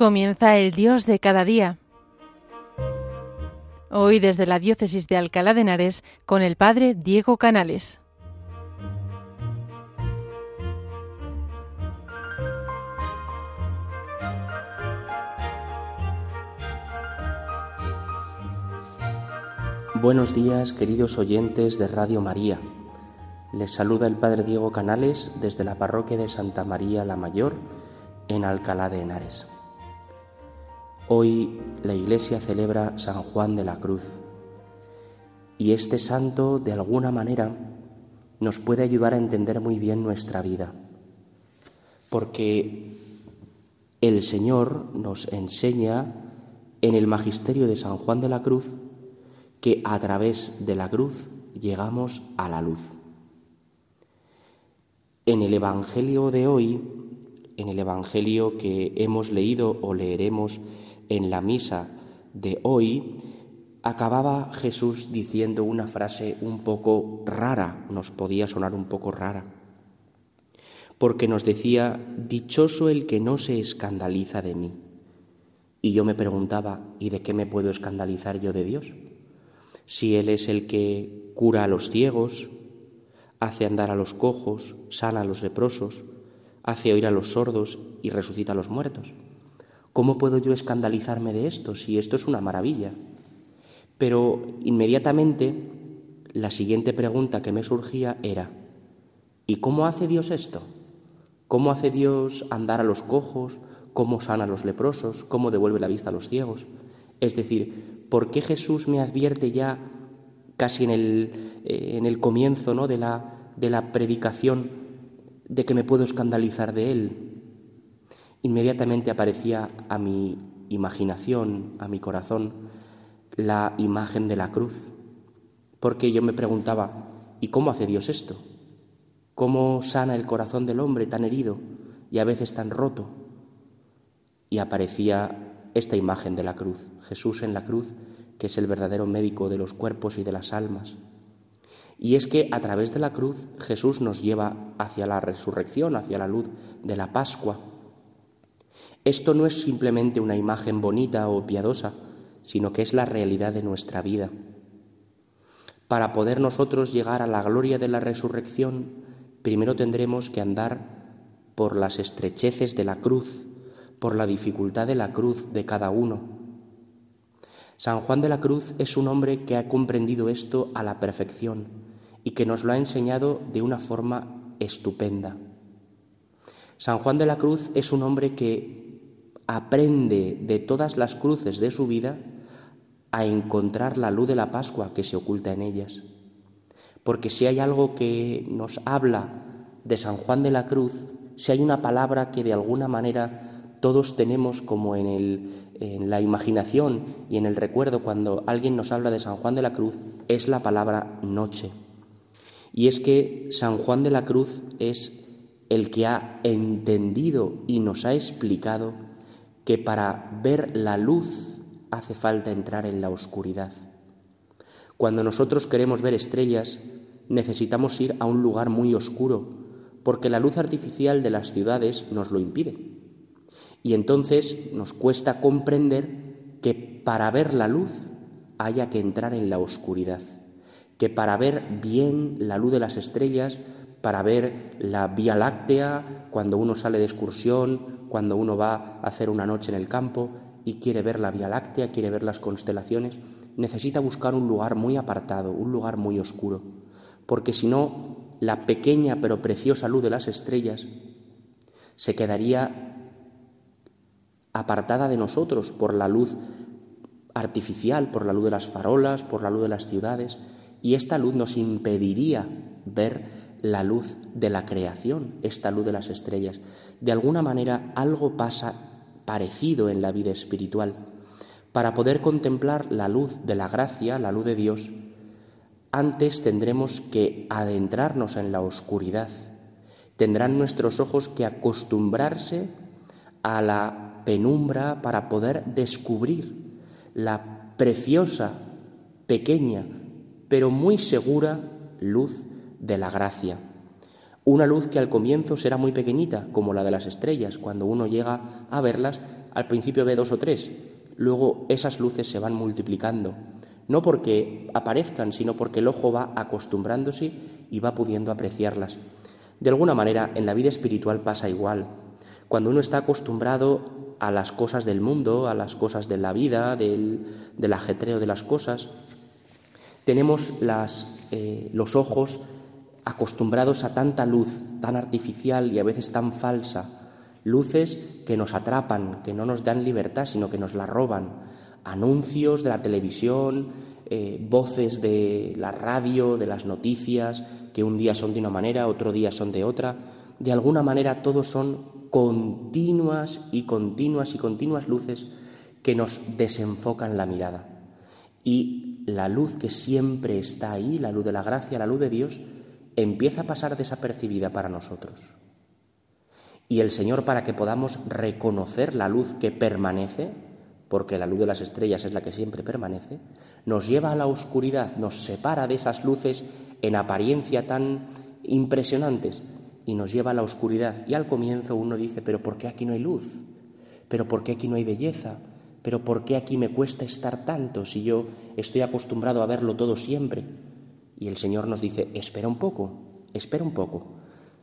Comienza el Dios de cada día. Hoy desde la Diócesis de Alcalá de Henares con el Padre Diego Canales. Buenos días, queridos oyentes de Radio María. Les saluda el Padre Diego Canales desde la parroquia de Santa María la Mayor en Alcalá de Henares. Hoy la Iglesia celebra San Juan de la Cruz y este santo de alguna manera nos puede ayudar a entender muy bien nuestra vida, porque el Señor nos enseña en el magisterio de San Juan de la Cruz que a través de la cruz llegamos a la luz. En el Evangelio de hoy, en el Evangelio que hemos leído o leeremos en la misa de hoy, acababa Jesús diciendo una frase un poco rara, nos podía sonar un poco rara, porque nos decía, dichoso el que no se escandaliza de mí. Y yo me preguntaba, ¿y de qué me puedo escandalizar yo de Dios? Si Él es el que cura a los ciegos, hace andar a los cojos, sana a los leprosos, hace oír a los sordos y resucita a los muertos. ¿Cómo puedo yo escandalizarme de esto si esto es una maravilla? Pero inmediatamente la siguiente pregunta que me surgía era, ¿y cómo hace Dios esto? ¿Cómo hace Dios andar a los cojos? ¿Cómo sana a los leprosos? ¿Cómo devuelve la vista a los ciegos? Es decir, ¿por qué Jesús me advierte ya casi en el, eh, en el comienzo ¿no? de, la, de la predicación de que me puedo escandalizar de Él? Inmediatamente aparecía a mi imaginación, a mi corazón, la imagen de la cruz, porque yo me preguntaba, ¿y cómo hace Dios esto? ¿Cómo sana el corazón del hombre tan herido y a veces tan roto? Y aparecía esta imagen de la cruz, Jesús en la cruz, que es el verdadero médico de los cuerpos y de las almas. Y es que a través de la cruz Jesús nos lleva hacia la resurrección, hacia la luz de la Pascua, esto no es simplemente una imagen bonita o piadosa, sino que es la realidad de nuestra vida. Para poder nosotros llegar a la gloria de la resurrección, primero tendremos que andar por las estrecheces de la cruz, por la dificultad de la cruz de cada uno. San Juan de la Cruz es un hombre que ha comprendido esto a la perfección y que nos lo ha enseñado de una forma estupenda. San Juan de la Cruz es un hombre que aprende de todas las cruces de su vida a encontrar la luz de la Pascua que se oculta en ellas. Porque si hay algo que nos habla de San Juan de la Cruz, si hay una palabra que de alguna manera todos tenemos como en, el, en la imaginación y en el recuerdo cuando alguien nos habla de San Juan de la Cruz, es la palabra noche. Y es que San Juan de la Cruz es el que ha entendido y nos ha explicado que para ver la luz hace falta entrar en la oscuridad. Cuando nosotros queremos ver estrellas, necesitamos ir a un lugar muy oscuro, porque la luz artificial de las ciudades nos lo impide. Y entonces nos cuesta comprender que para ver la luz haya que entrar en la oscuridad, que para ver bien la luz de las estrellas, para ver la Vía Láctea, cuando uno sale de excursión, cuando uno va a hacer una noche en el campo y quiere ver la Vía Láctea, quiere ver las constelaciones, necesita buscar un lugar muy apartado, un lugar muy oscuro, porque si no, la pequeña pero preciosa luz de las estrellas se quedaría apartada de nosotros por la luz artificial, por la luz de las farolas, por la luz de las ciudades, y esta luz nos impediría ver la luz de la creación, esta luz de las estrellas. De alguna manera algo pasa parecido en la vida espiritual. Para poder contemplar la luz de la gracia, la luz de Dios, antes tendremos que adentrarnos en la oscuridad. Tendrán nuestros ojos que acostumbrarse a la penumbra para poder descubrir la preciosa, pequeña, pero muy segura luz de la gracia. Una luz que al comienzo será muy pequeñita, como la de las estrellas. Cuando uno llega a verlas, al principio ve dos o tres, luego esas luces se van multiplicando, no porque aparezcan, sino porque el ojo va acostumbrándose y va pudiendo apreciarlas. De alguna manera, en la vida espiritual pasa igual. Cuando uno está acostumbrado a las cosas del mundo, a las cosas de la vida, del, ajetreo de las cosas, tenemos eh, los ojos acostumbrados a tanta luz tan artificial y a veces tan falsa, luces que nos atrapan, que no nos dan libertad, sino que nos la roban, anuncios de la televisión, eh, voces de la radio, de las noticias, que un día son de una manera, otro día son de otra. De alguna manera todos son continuas y continuas y continuas luces que nos desenfocan la mirada. Y la luz que siempre está ahí, la luz de la gracia, la luz de Dios, empieza a pasar desapercibida para nosotros. Y el Señor, para que podamos reconocer la luz que permanece, porque la luz de las estrellas es la que siempre permanece, nos lleva a la oscuridad, nos separa de esas luces en apariencia tan impresionantes y nos lleva a la oscuridad. Y al comienzo uno dice, pero ¿por qué aquí no hay luz? ¿Pero por qué aquí no hay belleza? ¿Pero por qué aquí me cuesta estar tanto si yo estoy acostumbrado a verlo todo siempre? Y el Señor nos dice, espera un poco, espera un poco.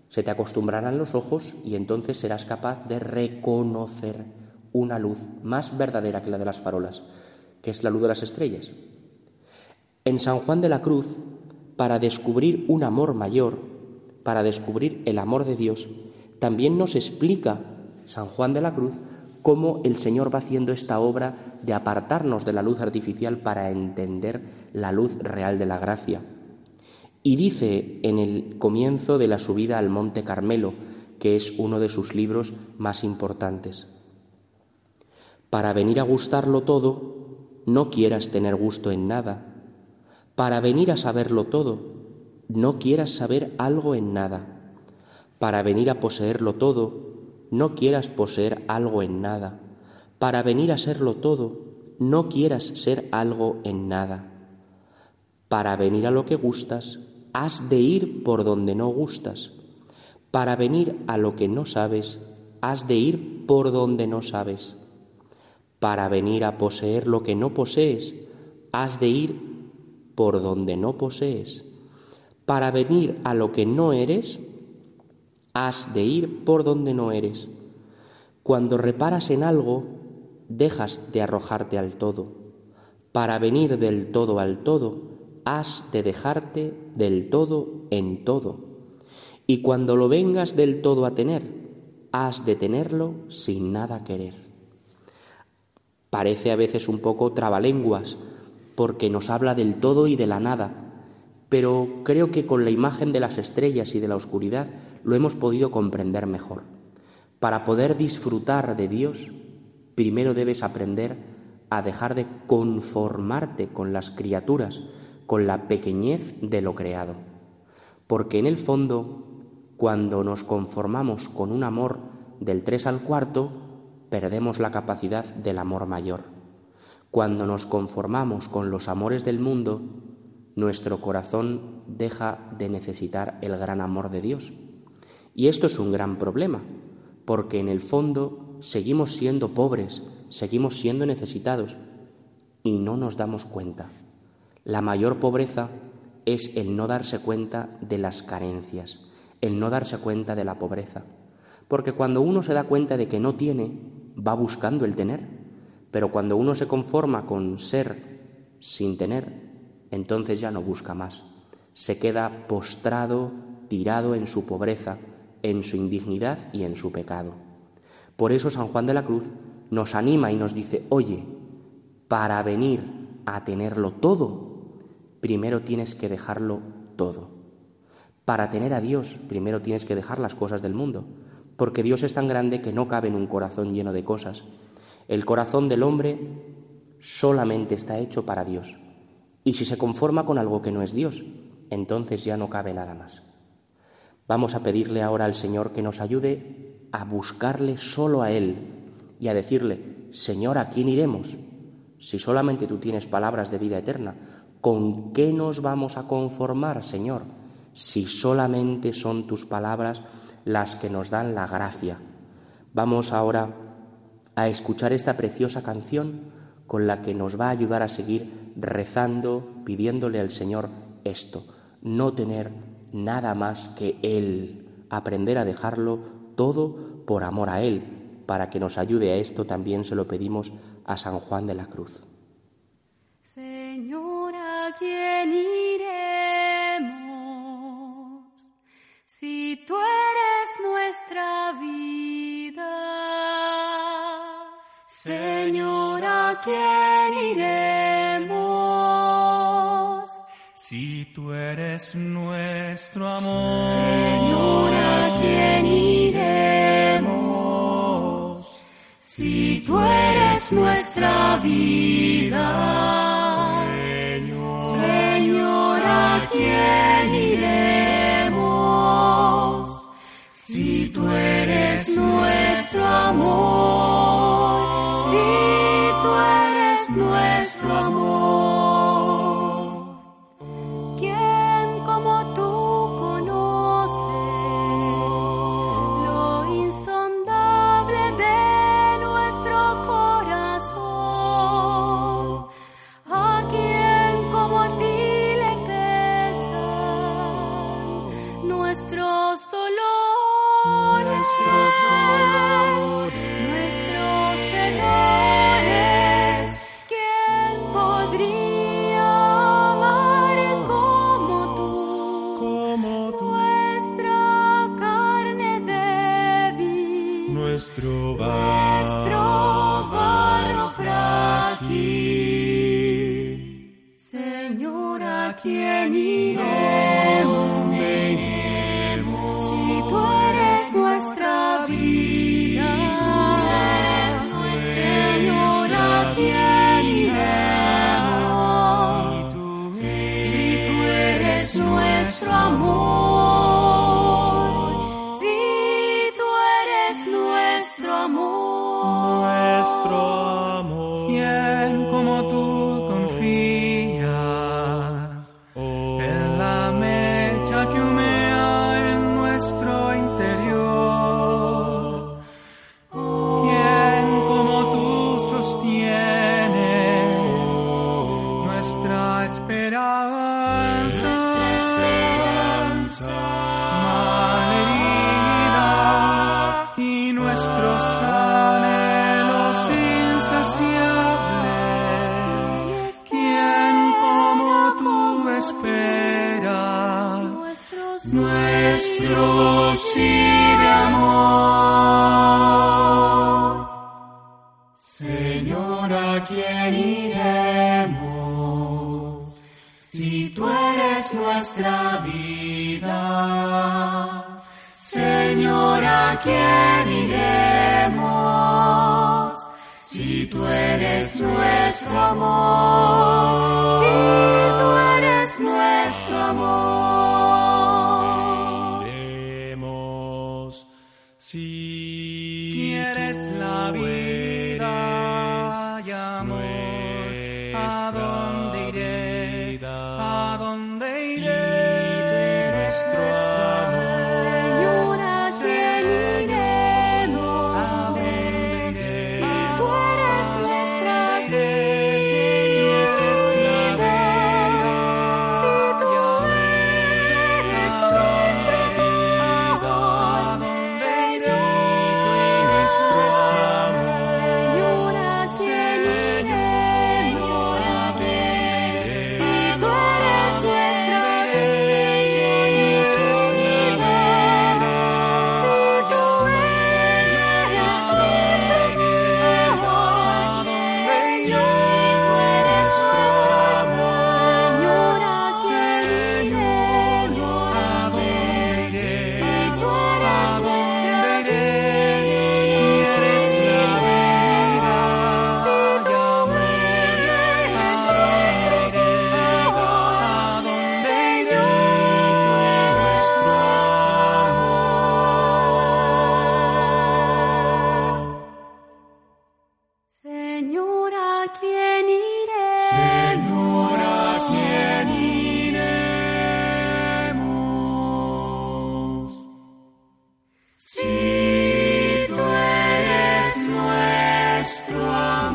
Se te acostumbrarán los ojos y entonces serás capaz de reconocer una luz más verdadera que la de las farolas, que es la luz de las estrellas. En San Juan de la Cruz, para descubrir un amor mayor, para descubrir el amor de Dios, también nos explica San Juan de la Cruz cómo el Señor va haciendo esta obra de apartarnos de la luz artificial para entender la luz real de la gracia. Y dice en el comienzo de la subida al Monte Carmelo, que es uno de sus libros más importantes. Para venir a gustarlo todo, no quieras tener gusto en nada. Para venir a saberlo todo, no quieras saber algo en nada. Para venir a poseerlo todo, no quieras poseer algo en nada. Para venir a serlo todo, no quieras ser algo en nada. Para venir a lo que gustas, has de ir por donde no gustas. Para venir a lo que no sabes, has de ir por donde no sabes. Para venir a poseer lo que no posees, has de ir por donde no posees. Para venir a lo que no eres, has de ir por donde no eres. Cuando reparas en algo, dejas de arrojarte al todo. Para venir del todo al todo, has de dejarte del todo en todo. Y cuando lo vengas del todo a tener, has de tenerlo sin nada querer. Parece a veces un poco trabalenguas, porque nos habla del todo y de la nada, pero creo que con la imagen de las estrellas y de la oscuridad lo hemos podido comprender mejor. Para poder disfrutar de Dios, primero debes aprender a dejar de conformarte con las criaturas, con la pequeñez de lo creado. Porque en el fondo, cuando nos conformamos con un amor del tres al cuarto, perdemos la capacidad del amor mayor. Cuando nos conformamos con los amores del mundo, nuestro corazón deja de necesitar el gran amor de Dios. Y esto es un gran problema, porque en el fondo seguimos siendo pobres, seguimos siendo necesitados y no nos damos cuenta. La mayor pobreza es el no darse cuenta de las carencias, el no darse cuenta de la pobreza. Porque cuando uno se da cuenta de que no tiene, va buscando el tener. Pero cuando uno se conforma con ser sin tener, entonces ya no busca más. Se queda postrado, tirado en su pobreza, en su indignidad y en su pecado. Por eso San Juan de la Cruz nos anima y nos dice, oye, para venir a tenerlo todo, primero tienes que dejarlo todo. Para tener a Dios, primero tienes que dejar las cosas del mundo porque Dios es tan grande que no cabe en un corazón lleno de cosas. El corazón del hombre solamente está hecho para Dios. Y si se conforma con algo que no es Dios, entonces ya no cabe nada más. Vamos a pedirle ahora al Señor que nos ayude a buscarle solo a Él y a decirle, Señor, ¿a quién iremos? Si solamente tú tienes palabras de vida eterna, ¿con qué nos vamos a conformar, Señor? Si solamente son tus palabras las que nos dan la gracia. Vamos ahora a escuchar esta preciosa canción con la que nos va a ayudar a seguir rezando, pidiéndole al Señor esto, no tener nada más que Él, aprender a dejarlo todo por amor a Él. Para que nos ayude a esto también se lo pedimos a San Juan de la Cruz. Señor, ¿a quién iremos si tú eres nuestra vida? Señor, ¿a quién iremos? Si tú eres nuestro amor. Señor, ¿a quién iremos? Si tú eres nuestra vida. Iremos? Si tú eres nuestro amor, nuestros anhelos insaciables. ¿Quién como tú espera nuestro sí de amor? Señor, ¿a quién iremos? Si tú eres nuestra vida, Señor, ¿a quién iremos? Tú eres nuestro amor, si tú eres nuestro amor. iremos. Si, Si eres la vida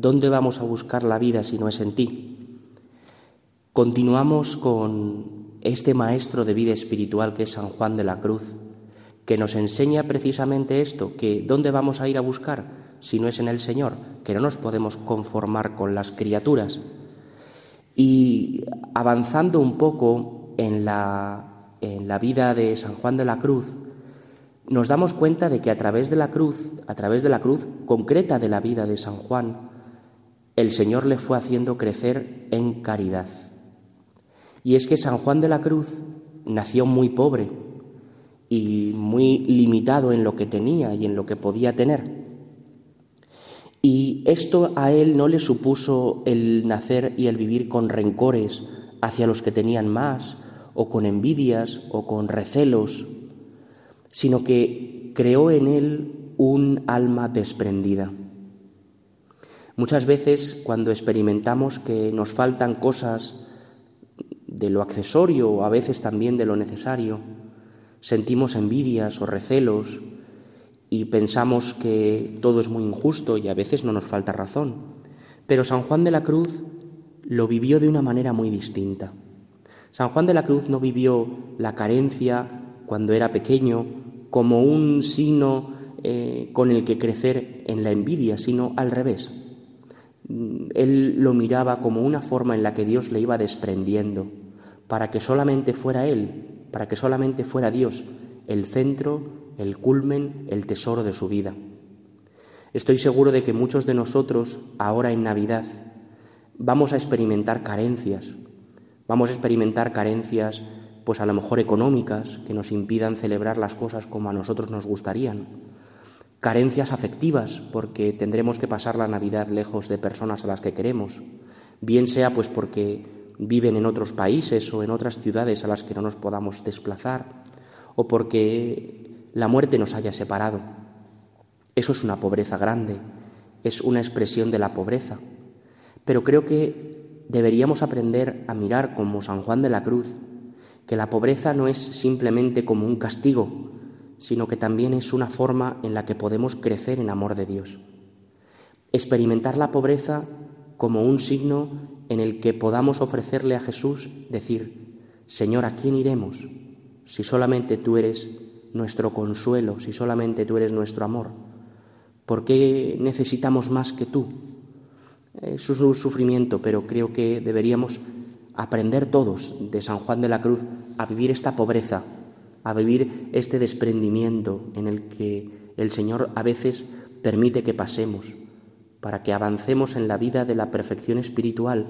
¿Dónde vamos a buscar la vida si no es en ti? Continuamos con este maestro de vida espiritual que es San Juan de la Cruz, que nos enseña precisamente esto, que ¿dónde vamos a ir a buscar si no es en el Señor? Que no nos podemos conformar con las criaturas. Y avanzando un poco en la, en la vida de San Juan de la Cruz, nos damos cuenta de que a través de la cruz, a través de la cruz concreta de la vida de San Juan, el Señor le fue haciendo crecer en caridad. Y es que San Juan de la Cruz nació muy pobre y muy limitado en lo que tenía y en lo que podía tener. Y esto a él no le supuso el nacer y el vivir con rencores hacia los que tenían más, o con envidias, o con recelos, sino que creó en él un alma desprendida. Muchas veces cuando experimentamos que nos faltan cosas de lo accesorio o a veces también de lo necesario, sentimos envidias o recelos y pensamos que todo es muy injusto y a veces no nos falta razón. Pero San Juan de la Cruz lo vivió de una manera muy distinta. San Juan de la Cruz no vivió la carencia cuando era pequeño como un signo eh, con el que crecer en la envidia, sino al revés. Él lo miraba como una forma en la que Dios le iba desprendiendo, para que solamente fuera Él, para que solamente fuera Dios el centro, el culmen, el tesoro de su vida. Estoy seguro de que muchos de nosotros, ahora en Navidad, vamos a experimentar carencias. Vamos a experimentar carencias, pues a lo mejor económicas, que nos impidan celebrar las cosas como a nosotros nos gustarían. Carencias afectivas, porque tendremos que pasar la Navidad lejos de personas a las que queremos. Bien sea pues porque viven en otros países o en otras ciudades a las que no nos podamos desplazar, o porque la muerte nos haya separado. Eso es una pobreza grande, es una expresión de la pobreza. Pero creo que deberíamos aprender a mirar como San Juan de la Cruz, que la pobreza no es simplemente como un castigo, sino que también es una forma en la que podemos crecer en amor de Dios. Experimentar la pobreza como un signo en el que podamos ofrecerle a Jesús decir, Señor, ¿a quién iremos si solamente tú eres nuestro consuelo, si solamente tú eres nuestro amor? ¿Por qué necesitamos más que tú? Es un sufrimiento, pero creo que deberíamos aprender todos de San Juan de la Cruz a vivir esta pobreza, a vivir este desprendimiento en el que el Señor a veces permite que pasemos, para que avancemos en la vida de la perfección espiritual,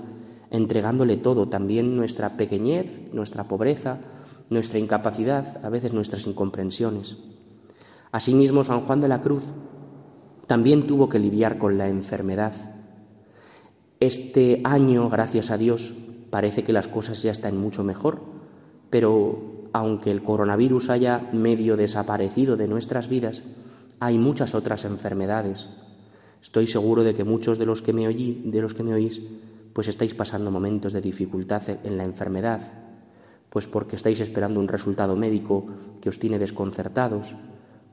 entregándole todo, también nuestra pequeñez, nuestra pobreza, nuestra incapacidad, a veces nuestras incomprensiones. Asimismo, San Juan de la Cruz también tuvo que lidiar con la enfermedad. Este año, gracias a Dios, parece que las cosas ya están mucho mejor, pero aunque el coronavirus haya medio desaparecido de nuestras vidas, hay muchas otras enfermedades. Estoy seguro de que muchos de los que me oí, de los que me oís, pues estáis pasando momentos de dificultad en la enfermedad, pues porque estáis esperando un resultado médico que os tiene desconcertados,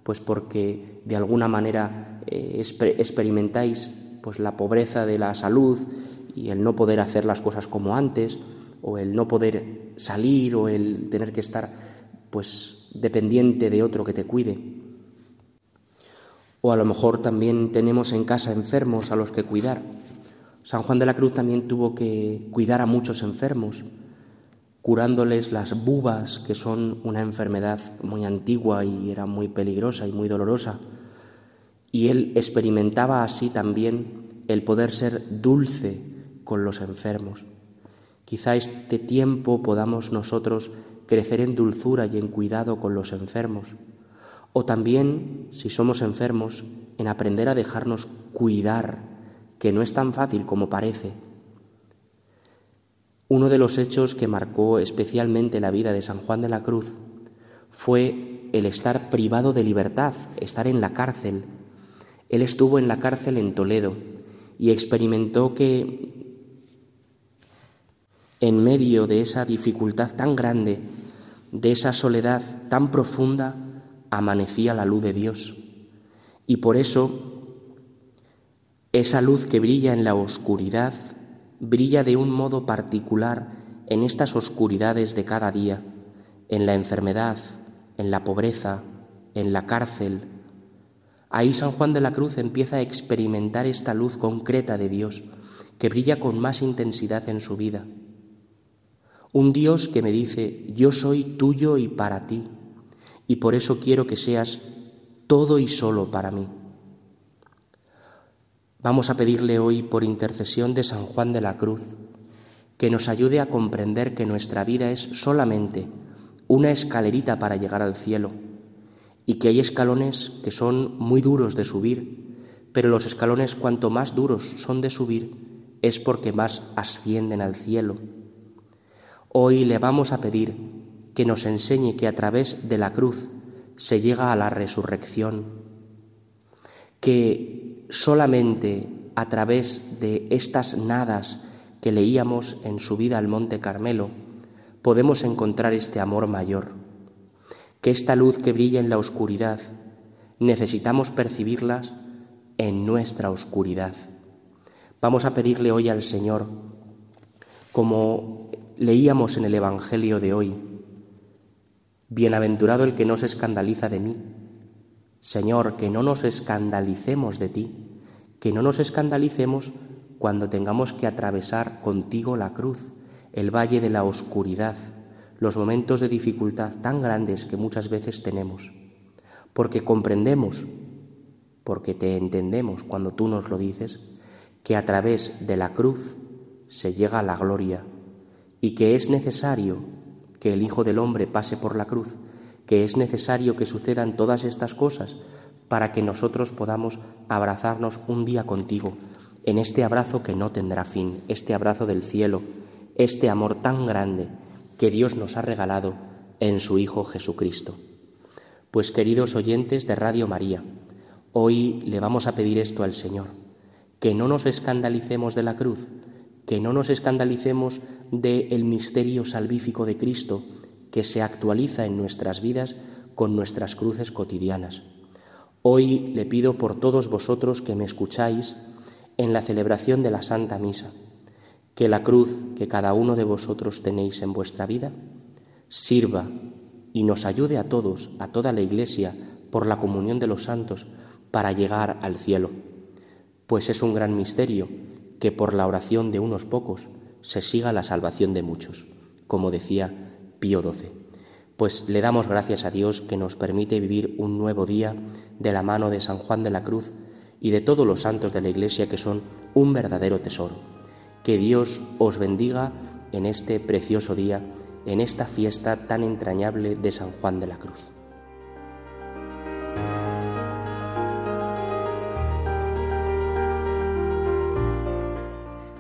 pues porque de alguna manera eh, experimentáis pues la pobreza de la salud y el no poder hacer las cosas como antes, o el no poder salir, o el tener que estar pues dependiente de otro que te cuide. O a lo mejor también tenemos en casa enfermos a los que cuidar. San Juan de la Cruz también tuvo que cuidar a muchos enfermos, curándoles las bubas, que son una enfermedad muy antigua y era muy peligrosa y muy dolorosa. Y él experimentaba así también el poder ser dulce con los enfermos. Quizá este tiempo podamos nosotros crecer en dulzura y en cuidado con los enfermos. O también, si somos enfermos, en aprender a dejarnos cuidar, que no es tan fácil como parece. Uno de los hechos que marcó especialmente la vida de San Juan de la Cruz fue el estar privado de libertad, estar en la cárcel, Él estuvo en la cárcel en Toledo y experimentó que en medio de esa dificultad tan grande, de esa soledad tan profunda, amanecía la luz de Dios. Y por eso esa luz que brilla en la oscuridad brilla de un modo particular en estas oscuridades de cada día, en la enfermedad, en la pobreza, en la cárcel. Ahí San Juan de la Cruz empieza a experimentar esta luz concreta de Dios, que brilla con más intensidad en su vida. Un Dios que me dice, yo soy tuyo y para ti, y por eso quiero que seas todo y solo para mí. Vamos a pedirle hoy, por intercesión de San Juan de la Cruz, que nos ayude a comprender que nuestra vida es solamente una escalerita para llegar al cielo y que hay escalones que son muy duros de subir, pero los escalones cuanto más duros son de subir es porque más ascienden al cielo. Hoy le vamos a pedir que nos enseñe que a través de la cruz se llega a la resurrección, que solamente a través de estas nadas que leíamos en su vida al Monte Carmelo podemos encontrar este amor mayor, que esta luz que brilla en la oscuridad necesitamos percibirlas en nuestra oscuridad. Vamos a pedirle hoy al Señor, como leíamos en el Evangelio de hoy, Bienaventurado el que no se escandaliza de mí. Señor, que no nos escandalicemos de ti, que no nos escandalicemos cuando tengamos que atravesar contigo la cruz, el valle de la oscuridad, los momentos de dificultad tan grandes que muchas veces tenemos, porque comprendemos, porque te entendemos cuando tú nos lo dices, que a través de la cruz se llega a la gloria y que es necesario que el Hijo del Hombre pase por la cruz, que es necesario que sucedan todas estas cosas para que nosotros podamos abrazarnos un día contigo, en este abrazo que no tendrá fin, este abrazo del cielo, este amor tan grande que Dios nos ha regalado en su Hijo Jesucristo. Pues queridos oyentes de Radio María, hoy le vamos a pedir esto al Señor, que no nos escandalicemos de la cruz, que no nos escandalicemos del misterio salvífico de Cristo que se actualiza en nuestras vidas con nuestras cruces cotidianas. Hoy le pido por todos vosotros que me escucháis en la celebración de la Santa Misa, que la cruz que cada uno de vosotros tenéis en vuestra vida sirva y nos ayude a todos, a toda la Iglesia, por la comunión de los santos, para llegar al cielo. Pues es un gran misterio que por la oración de unos pocos se siga la salvación de muchos, como decía Pío XII. Pues le damos gracias a Dios que nos permite vivir un nuevo día de la mano de San Juan de la Cruz y de todos los santos de la Iglesia que son un verdadero tesoro. Que Dios os bendiga en este precioso día, en esta fiesta tan entrañable de San Juan de la Cruz.